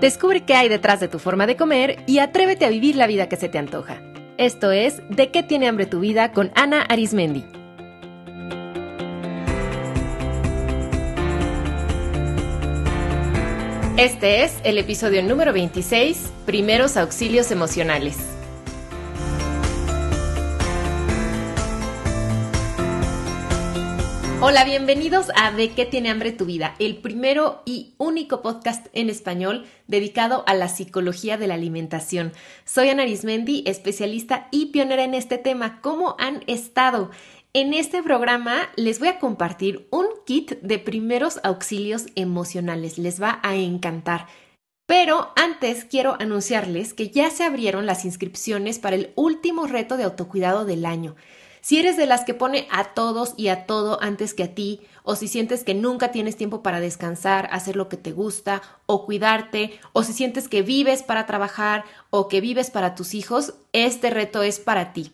Descubre qué hay detrás de tu forma de comer y atrévete a vivir la vida que se te antoja. Esto es De qué tiene hambre tu vida con Ana Arismendi. Este es el episodio número 26, Primeros Auxilios Emocionales. Hola, bienvenidos a De qué tiene hambre tu vida, el primero y único podcast en español dedicado a la psicología de la alimentación. Soy Ana Arismendi, especialista y pionera en este tema. ¿Cómo han estado? En este programa les voy a compartir un kit de primeros auxilios emocionales. Les va a encantar. Pero antes quiero anunciarles que ya se abrieron las inscripciones para el último reto de autocuidado del año. Si eres de las que pone a todos y a todo antes que a ti, o si sientes que nunca tienes tiempo para descansar, hacer lo que te gusta, o cuidarte, o si sientes que vives para trabajar o que vives para tus hijos, este reto es para ti.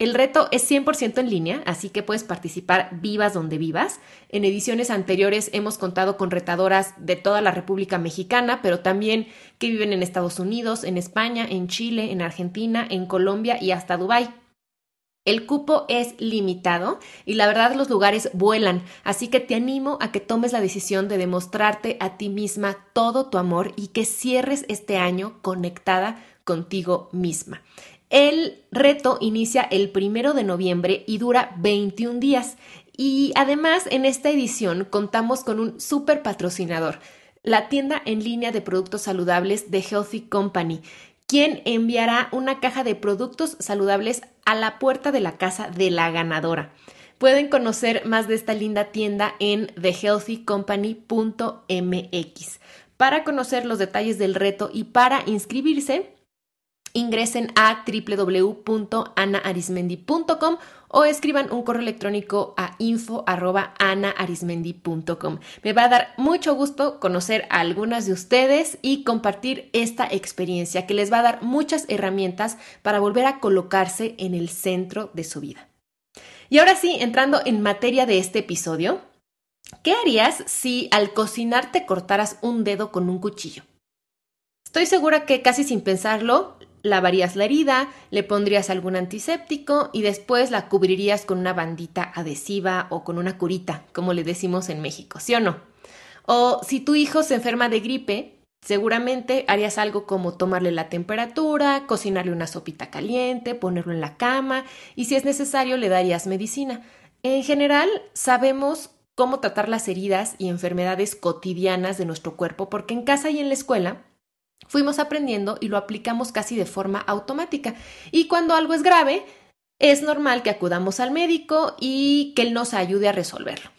El reto es 100% en línea, así que puedes participar vivas donde vivas. En ediciones anteriores hemos contado con retadoras de toda la República Mexicana, pero también que viven en Estados Unidos, en España, en Chile, en Argentina, en Colombia y hasta Dubái. El cupo es limitado y la verdad los lugares vuelan, así que te animo a que tomes la decisión de demostrarte a ti misma todo tu amor y que cierres este año conectada contigo misma. El reto inicia el primero de noviembre y dura 21 días. Y además, en esta edición contamos con un super patrocinador, la tienda en línea de productos saludables de Healthy Company, quien enviará una caja de productos saludables a la puerta de la casa de la ganadora. Pueden conocer más de esta linda tienda en thehealthycompany.mx. Para conocer los detalles del reto y para inscribirse, ingresen a www.anaarismendi.com o escriban un correo electrónico a info.anaarismendi.com. Me va a dar mucho gusto conocer a algunas de ustedes y compartir esta experiencia que les va a dar muchas herramientas para volver a colocarse en el centro de su vida. Y ahora sí, entrando en materia de este episodio, ¿qué harías si al cocinar te cortaras un dedo con un cuchillo? Estoy segura que casi sin pensarlo lavarías la herida, le pondrías algún antiséptico y después la cubrirías con una bandita adhesiva o con una curita, como le decimos en México, ¿sí o no? O si tu hijo se enferma de gripe, seguramente harías algo como tomarle la temperatura, cocinarle una sopita caliente, ponerlo en la cama y si es necesario le darías medicina. En general, sabemos cómo tratar las heridas y enfermedades cotidianas de nuestro cuerpo porque en casa y en la escuela fuimos aprendiendo y lo aplicamos casi de forma automática. Y cuando algo es grave, es normal que acudamos al médico y que él nos ayude a resolverlo.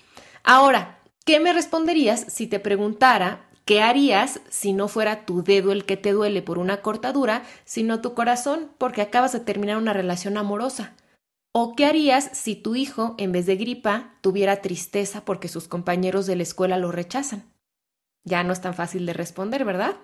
Ahora, ¿qué me responderías si te preguntara qué harías si no fuera tu dedo el que te duele por una cortadura, sino tu corazón porque acabas de terminar una relación amorosa? ¿O qué harías si tu hijo, en vez de gripa, tuviera tristeza porque sus compañeros de la escuela lo rechazan? Ya no es tan fácil de responder, ¿verdad?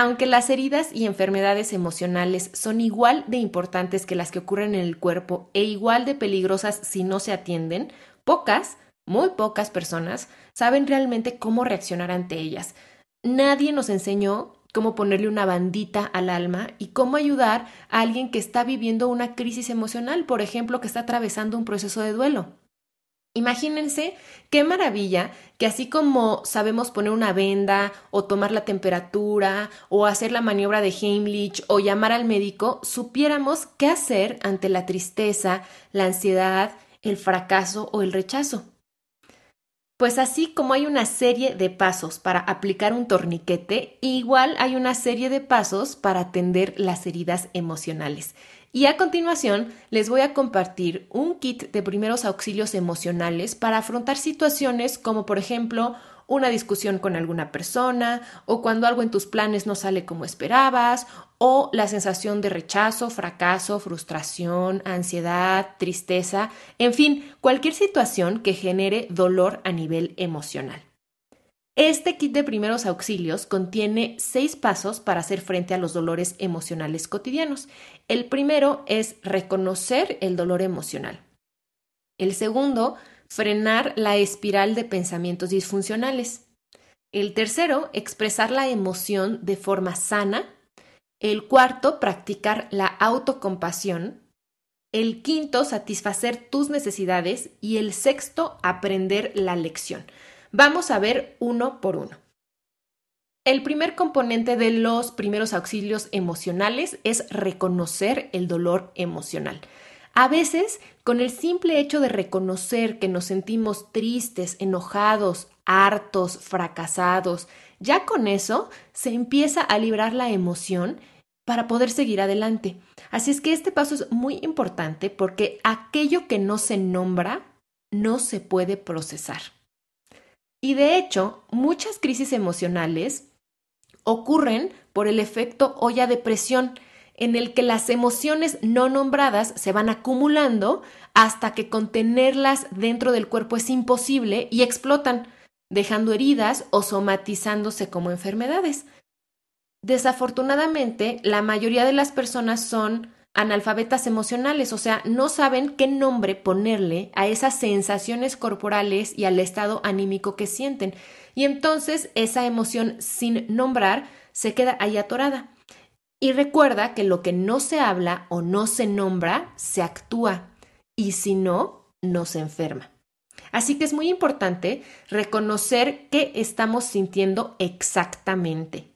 Aunque las heridas y enfermedades emocionales son igual de importantes que las que ocurren en el cuerpo e igual de peligrosas si no se atienden, pocas, muy pocas personas saben realmente cómo reaccionar ante ellas. Nadie nos enseñó cómo ponerle una bandita al alma y cómo ayudar a alguien que está viviendo una crisis emocional, por ejemplo, que está atravesando un proceso de duelo. Imagínense qué maravilla que así como sabemos poner una venda o tomar la temperatura o hacer la maniobra de Heimlich o llamar al médico, supiéramos qué hacer ante la tristeza, la ansiedad, el fracaso o el rechazo. Pues así como hay una serie de pasos para aplicar un torniquete, igual hay una serie de pasos para atender las heridas emocionales. Y a continuación les voy a compartir un kit de primeros auxilios emocionales para afrontar situaciones como por ejemplo una discusión con alguna persona o cuando algo en tus planes no sale como esperabas o la sensación de rechazo, fracaso, frustración, ansiedad, tristeza, en fin, cualquier situación que genere dolor a nivel emocional. Este kit de primeros auxilios contiene seis pasos para hacer frente a los dolores emocionales cotidianos. El primero es reconocer el dolor emocional. El segundo, frenar la espiral de pensamientos disfuncionales. El tercero, expresar la emoción de forma sana. El cuarto, practicar la autocompasión. El quinto, satisfacer tus necesidades. Y el sexto, aprender la lección. Vamos a ver uno por uno. El primer componente de los primeros auxilios emocionales es reconocer el dolor emocional. A veces, con el simple hecho de reconocer que nos sentimos tristes, enojados, hartos, fracasados, ya con eso se empieza a librar la emoción para poder seguir adelante. Así es que este paso es muy importante porque aquello que no se nombra no se puede procesar. Y de hecho, muchas crisis emocionales ocurren por el efecto olla de presión en el que las emociones no nombradas se van acumulando hasta que contenerlas dentro del cuerpo es imposible y explotan, dejando heridas o somatizándose como enfermedades. Desafortunadamente, la mayoría de las personas son analfabetas emocionales, o sea, no saben qué nombre ponerle a esas sensaciones corporales y al estado anímico que sienten. Y entonces esa emoción sin nombrar se queda ahí atorada. Y recuerda que lo que no se habla o no se nombra, se actúa. Y si no, no se enferma. Así que es muy importante reconocer qué estamos sintiendo exactamente.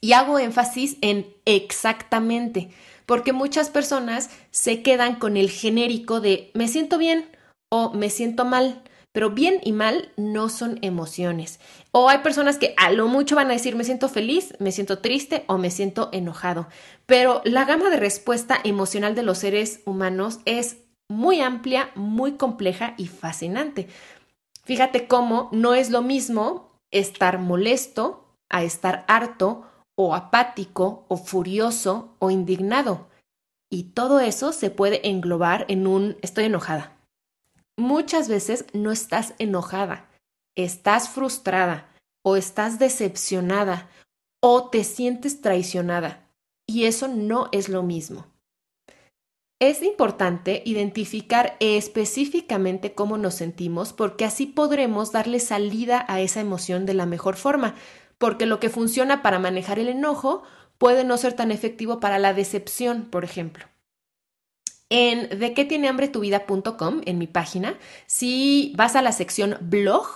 Y hago énfasis en exactamente, porque muchas personas se quedan con el genérico de me siento bien o me siento mal pero bien y mal no son emociones. O hay personas que a lo mucho van a decir me siento feliz, me siento triste o me siento enojado. Pero la gama de respuesta emocional de los seres humanos es muy amplia, muy compleja y fascinante. Fíjate cómo no es lo mismo estar molesto a estar harto o apático o furioso o indignado. Y todo eso se puede englobar en un estoy enojada muchas veces no estás enojada, estás frustrada o estás decepcionada o te sientes traicionada. Y eso no es lo mismo. Es importante identificar específicamente cómo nos sentimos porque así podremos darle salida a esa emoción de la mejor forma, porque lo que funciona para manejar el enojo puede no ser tan efectivo para la decepción, por ejemplo. En de qué tiene hambre tu vida.com, en mi página, si vas a la sección blog,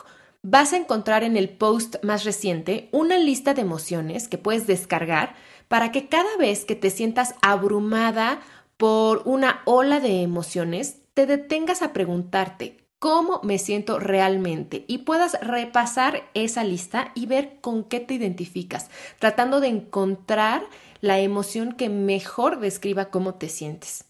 vas a encontrar en el post más reciente una lista de emociones que puedes descargar para que cada vez que te sientas abrumada por una ola de emociones, te detengas a preguntarte cómo me siento realmente y puedas repasar esa lista y ver con qué te identificas, tratando de encontrar la emoción que mejor describa cómo te sientes.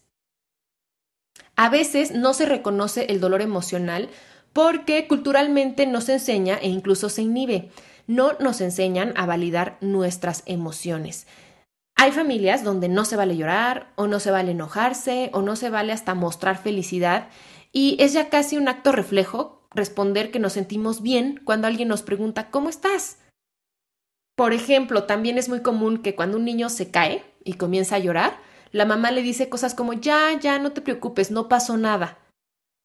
A veces no se reconoce el dolor emocional porque culturalmente no se enseña e incluso se inhibe. No nos enseñan a validar nuestras emociones. Hay familias donde no se vale llorar o no se vale enojarse o no se vale hasta mostrar felicidad y es ya casi un acto reflejo responder que nos sentimos bien cuando alguien nos pregunta ¿cómo estás? Por ejemplo, también es muy común que cuando un niño se cae y comienza a llorar, la mamá le dice cosas como ya, ya, no te preocupes, no pasó nada.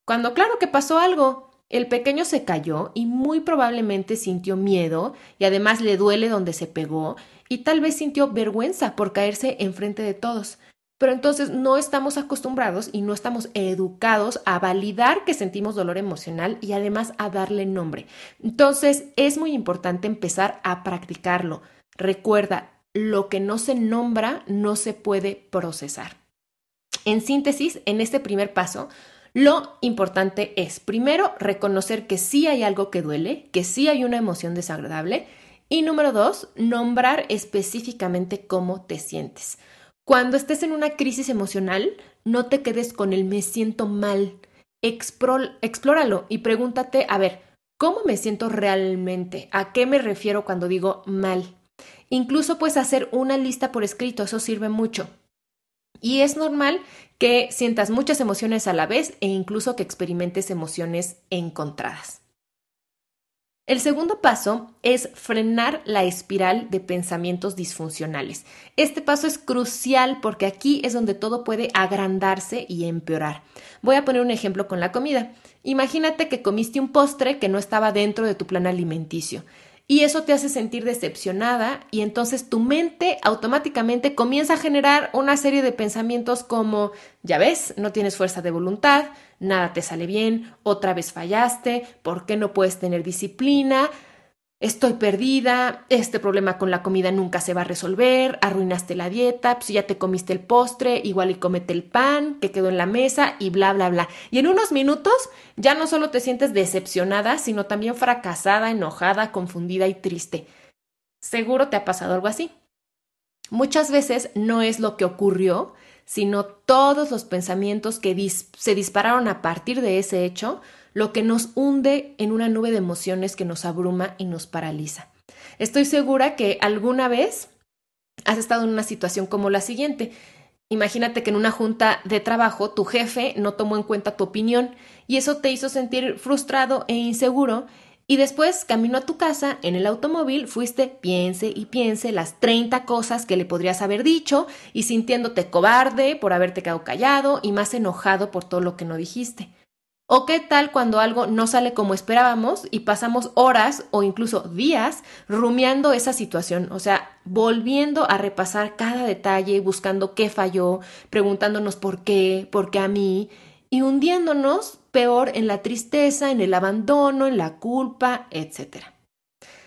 Cuando claro que pasó algo. El pequeño se cayó y muy probablemente sintió miedo y además le duele donde se pegó y tal vez sintió vergüenza por caerse enfrente de todos. Pero entonces no estamos acostumbrados y no estamos educados a validar que sentimos dolor emocional y además a darle nombre. Entonces es muy importante empezar a practicarlo. Recuerda, lo que no se nombra no se puede procesar. En síntesis, en este primer paso, lo importante es, primero, reconocer que sí hay algo que duele, que sí hay una emoción desagradable. Y número dos, nombrar específicamente cómo te sientes. Cuando estés en una crisis emocional, no te quedes con el me siento mal. explóralo y pregúntate, a ver, ¿cómo me siento realmente? ¿A qué me refiero cuando digo mal? Incluso puedes hacer una lista por escrito, eso sirve mucho. Y es normal que sientas muchas emociones a la vez e incluso que experimentes emociones encontradas. El segundo paso es frenar la espiral de pensamientos disfuncionales. Este paso es crucial porque aquí es donde todo puede agrandarse y empeorar. Voy a poner un ejemplo con la comida. Imagínate que comiste un postre que no estaba dentro de tu plan alimenticio y eso te hace sentir decepcionada y entonces tu mente automáticamente comienza a generar una serie de pensamientos como, ya ves, no tienes fuerza de voluntad, nada te sale bien, otra vez fallaste, ¿por qué no puedes tener disciplina? Estoy perdida, este problema con la comida nunca se va a resolver, arruinaste la dieta, pues ya te comiste el postre, igual y comete el pan que quedó en la mesa y bla, bla, bla. Y en unos minutos ya no solo te sientes decepcionada, sino también fracasada, enojada, confundida y triste. Seguro te ha pasado algo así. Muchas veces no es lo que ocurrió, sino todos los pensamientos que se dispararon a partir de ese hecho lo que nos hunde en una nube de emociones que nos abruma y nos paraliza. Estoy segura que alguna vez has estado en una situación como la siguiente. Imagínate que en una junta de trabajo tu jefe no tomó en cuenta tu opinión y eso te hizo sentir frustrado e inseguro y después, camino a tu casa, en el automóvil, fuiste piense y piense las 30 cosas que le podrías haber dicho y sintiéndote cobarde por haberte quedado callado y más enojado por todo lo que no dijiste. ¿O qué tal cuando algo no sale como esperábamos y pasamos horas o incluso días rumiando esa situación? O sea, volviendo a repasar cada detalle, buscando qué falló, preguntándonos por qué, por qué a mí, y hundiéndonos peor en la tristeza, en el abandono, en la culpa, etc.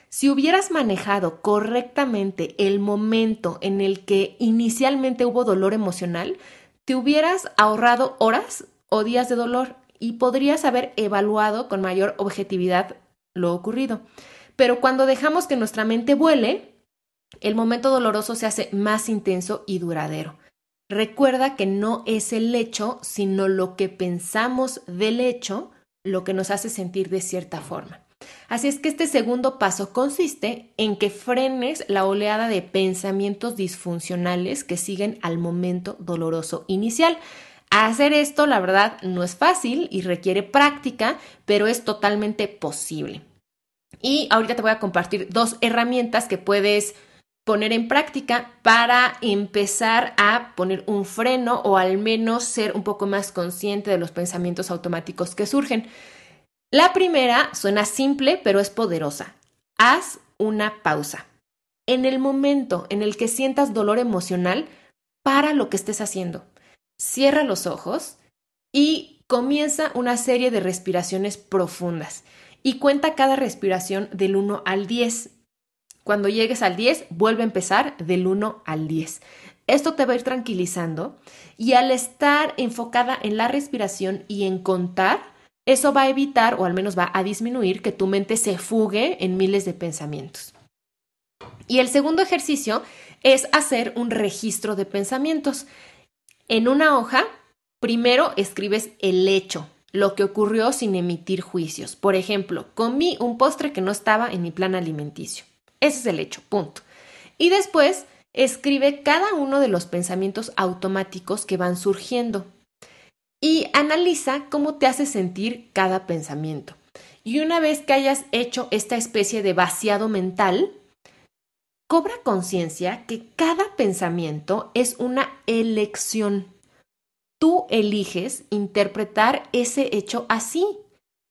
Si hubieras manejado correctamente el momento en el que inicialmente hubo dolor emocional, te hubieras ahorrado horas o días de dolor y podrías haber evaluado con mayor objetividad lo ocurrido. Pero cuando dejamos que nuestra mente vuele, el momento doloroso se hace más intenso y duradero. Recuerda que no es el hecho, sino lo que pensamos del hecho lo que nos hace sentir de cierta forma. Así es que este segundo paso consiste en que frenes la oleada de pensamientos disfuncionales que siguen al momento doloroso inicial. Hacer esto, la verdad, no es fácil y requiere práctica, pero es totalmente posible. Y ahorita te voy a compartir dos herramientas que puedes poner en práctica para empezar a poner un freno o al menos ser un poco más consciente de los pensamientos automáticos que surgen. La primera suena simple, pero es poderosa. Haz una pausa. En el momento en el que sientas dolor emocional, para lo que estés haciendo cierra los ojos y comienza una serie de respiraciones profundas y cuenta cada respiración del 1 al 10. Cuando llegues al 10, vuelve a empezar del 1 al 10. Esto te va a ir tranquilizando y al estar enfocada en la respiración y en contar, eso va a evitar o al menos va a disminuir que tu mente se fugue en miles de pensamientos. Y el segundo ejercicio es hacer un registro de pensamientos. En una hoja, primero escribes el hecho, lo que ocurrió sin emitir juicios. Por ejemplo, comí un postre que no estaba en mi plan alimenticio. Ese es el hecho, punto. Y después escribe cada uno de los pensamientos automáticos que van surgiendo y analiza cómo te hace sentir cada pensamiento. Y una vez que hayas hecho esta especie de vaciado mental, Cobra conciencia que cada pensamiento es una elección. Tú eliges interpretar ese hecho así,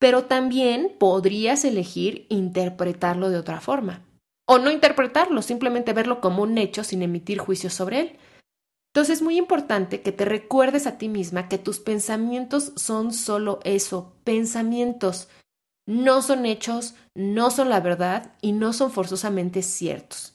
pero también podrías elegir interpretarlo de otra forma. O no interpretarlo, simplemente verlo como un hecho sin emitir juicios sobre él. Entonces es muy importante que te recuerdes a ti misma que tus pensamientos son solo eso, pensamientos. No son hechos, no son la verdad y no son forzosamente ciertos.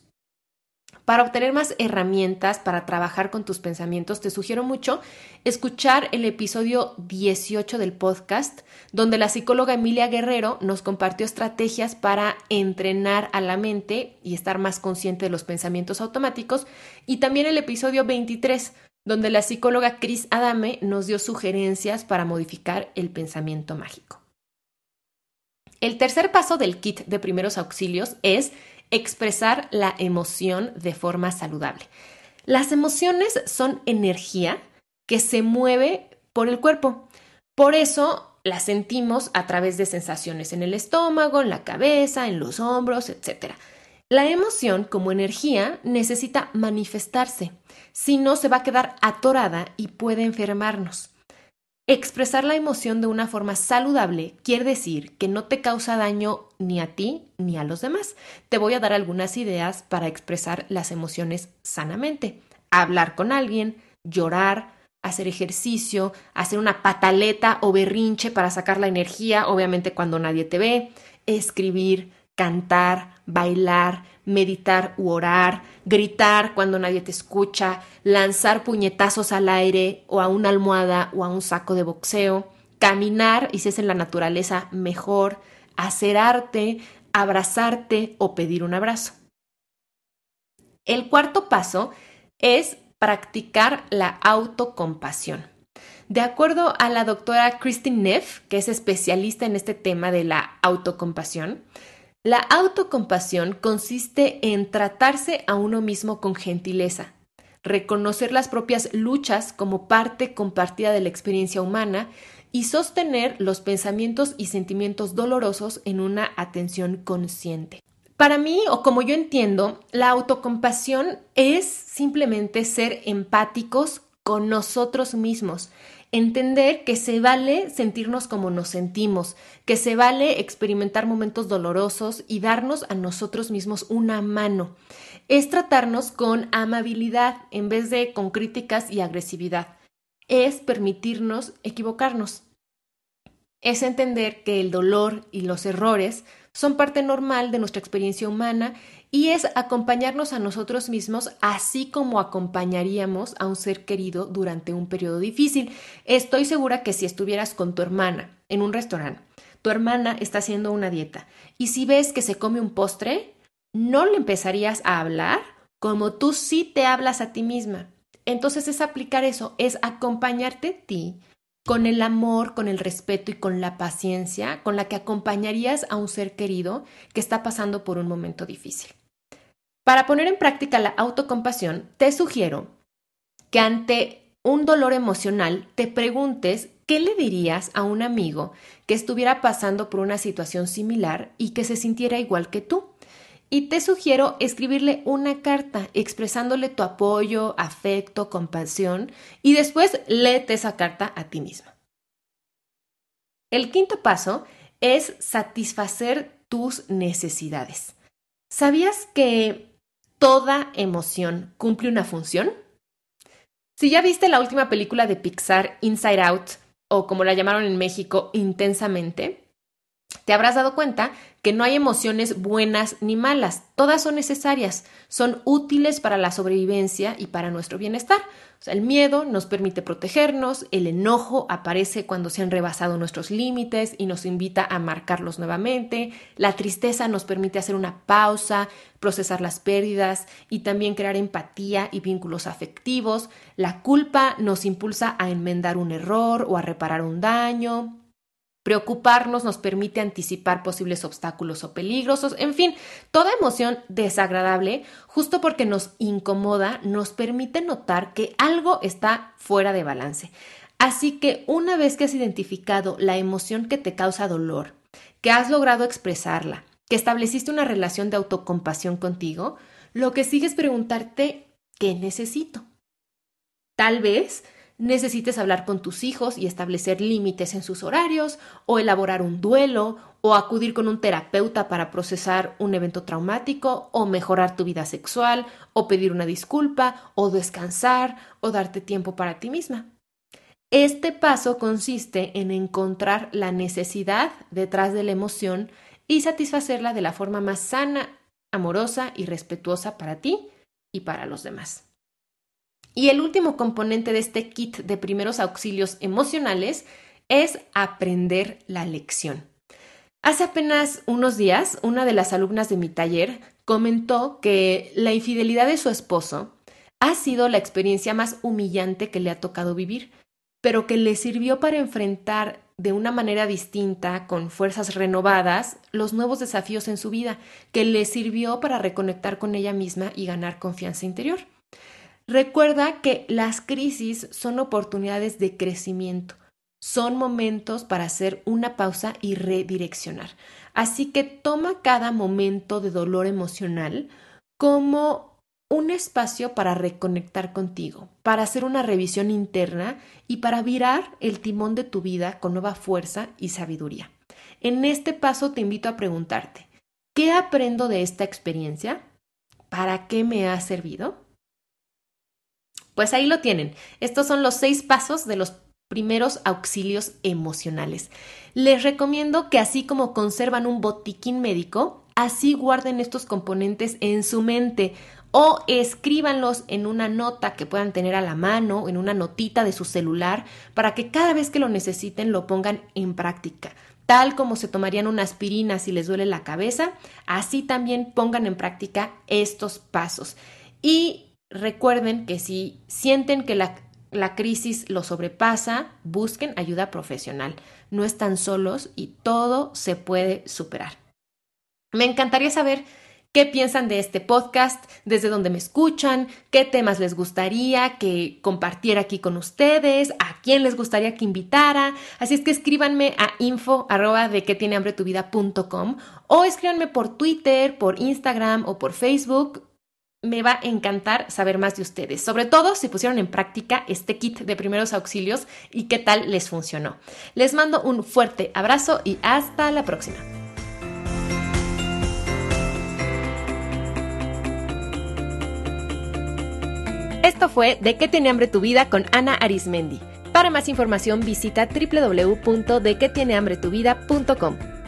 Para obtener más herramientas para trabajar con tus pensamientos, te sugiero mucho escuchar el episodio 18 del podcast, donde la psicóloga Emilia Guerrero nos compartió estrategias para entrenar a la mente y estar más consciente de los pensamientos automáticos, y también el episodio 23, donde la psicóloga Chris Adame nos dio sugerencias para modificar el pensamiento mágico. El tercer paso del kit de primeros auxilios es expresar la emoción de forma saludable. Las emociones son energía que se mueve por el cuerpo. Por eso las sentimos a través de sensaciones en el estómago, en la cabeza, en los hombros, etc. La emoción como energía necesita manifestarse, si no se va a quedar atorada y puede enfermarnos. Expresar la emoción de una forma saludable quiere decir que no te causa daño ni a ti ni a los demás. Te voy a dar algunas ideas para expresar las emociones sanamente. Hablar con alguien, llorar, hacer ejercicio, hacer una pataleta o berrinche para sacar la energía, obviamente cuando nadie te ve, escribir, cantar, bailar, meditar u orar, gritar cuando nadie te escucha, lanzar puñetazos al aire o a una almohada o a un saco de boxeo, caminar y si es en la naturaleza mejor, hacer arte, abrazarte o pedir un abrazo. El cuarto paso es practicar la autocompasión. De acuerdo a la doctora Christine Neff, que es especialista en este tema de la autocompasión, la autocompasión consiste en tratarse a uno mismo con gentileza, reconocer las propias luchas como parte compartida de la experiencia humana y sostener los pensamientos y sentimientos dolorosos en una atención consciente. Para mí, o como yo entiendo, la autocompasión es simplemente ser empáticos con nosotros mismos, entender que se vale sentirnos como nos sentimos, que se vale experimentar momentos dolorosos y darnos a nosotros mismos una mano. Es tratarnos con amabilidad en vez de con críticas y agresividad. Es permitirnos equivocarnos. Es entender que el dolor y los errores son parte normal de nuestra experiencia humana y es acompañarnos a nosotros mismos así como acompañaríamos a un ser querido durante un periodo difícil. Estoy segura que si estuvieras con tu hermana en un restaurante, tu hermana está haciendo una dieta y si ves que se come un postre, no le empezarías a hablar como tú sí te hablas a ti misma. Entonces es aplicar eso, es acompañarte a ti con el amor, con el respeto y con la paciencia con la que acompañarías a un ser querido que está pasando por un momento difícil. Para poner en práctica la autocompasión, te sugiero que ante un dolor emocional te preguntes qué le dirías a un amigo que estuviera pasando por una situación similar y que se sintiera igual que tú. Y te sugiero escribirle una carta expresándole tu apoyo, afecto, compasión y después léete esa carta a ti misma. El quinto paso es satisfacer tus necesidades. ¿Sabías que toda emoción cumple una función? Si ya viste la última película de Pixar, Inside Out, o como la llamaron en México, Intensamente, te habrás dado cuenta que no hay emociones buenas ni malas, todas son necesarias, son útiles para la sobrevivencia y para nuestro bienestar. El miedo nos permite protegernos, el enojo aparece cuando se han rebasado nuestros límites y nos invita a marcarlos nuevamente, la tristeza nos permite hacer una pausa, procesar las pérdidas y también crear empatía y vínculos afectivos, la culpa nos impulsa a enmendar un error o a reparar un daño, Preocuparnos nos permite anticipar posibles obstáculos o peligrosos, en fin, toda emoción desagradable, justo porque nos incomoda, nos permite notar que algo está fuera de balance. Así que una vez que has identificado la emoción que te causa dolor, que has logrado expresarla, que estableciste una relación de autocompasión contigo, lo que sigue es preguntarte, ¿qué necesito? Tal vez necesites hablar con tus hijos y establecer límites en sus horarios, o elaborar un duelo, o acudir con un terapeuta para procesar un evento traumático, o mejorar tu vida sexual, o pedir una disculpa, o descansar, o darte tiempo para ti misma. Este paso consiste en encontrar la necesidad detrás de la emoción y satisfacerla de la forma más sana, amorosa y respetuosa para ti y para los demás. Y el último componente de este kit de primeros auxilios emocionales es aprender la lección. Hace apenas unos días, una de las alumnas de mi taller comentó que la infidelidad de su esposo ha sido la experiencia más humillante que le ha tocado vivir, pero que le sirvió para enfrentar de una manera distinta, con fuerzas renovadas, los nuevos desafíos en su vida, que le sirvió para reconectar con ella misma y ganar confianza interior. Recuerda que las crisis son oportunidades de crecimiento, son momentos para hacer una pausa y redireccionar. Así que toma cada momento de dolor emocional como un espacio para reconectar contigo, para hacer una revisión interna y para virar el timón de tu vida con nueva fuerza y sabiduría. En este paso te invito a preguntarte, ¿qué aprendo de esta experiencia? ¿Para qué me ha servido? Pues ahí lo tienen. Estos son los seis pasos de los primeros auxilios emocionales. Les recomiendo que así como conservan un botiquín médico, así guarden estos componentes en su mente o escríbanlos en una nota que puedan tener a la mano, en una notita de su celular, para que cada vez que lo necesiten lo pongan en práctica. Tal como se tomarían una aspirina si les duele la cabeza, así también pongan en práctica estos pasos. Y recuerden que si sienten que la, la crisis los sobrepasa, busquen ayuda profesional. No están solos y todo se puede superar. Me encantaría saber qué piensan de este podcast, desde dónde me escuchan, qué temas les gustaría que compartiera aquí con ustedes, a quién les gustaría que invitara. Así es que escríbanme a info arroba de que tiene hambre tu vida o escríbanme por Twitter, por Instagram o por Facebook. Me va a encantar saber más de ustedes, sobre todo si pusieron en práctica este kit de primeros auxilios y qué tal les funcionó. Les mando un fuerte abrazo y hasta la próxima. Esto fue De qué tiene hambre tu vida con Ana Arismendi. Para más información visita www.dequetienehambretuvida.com.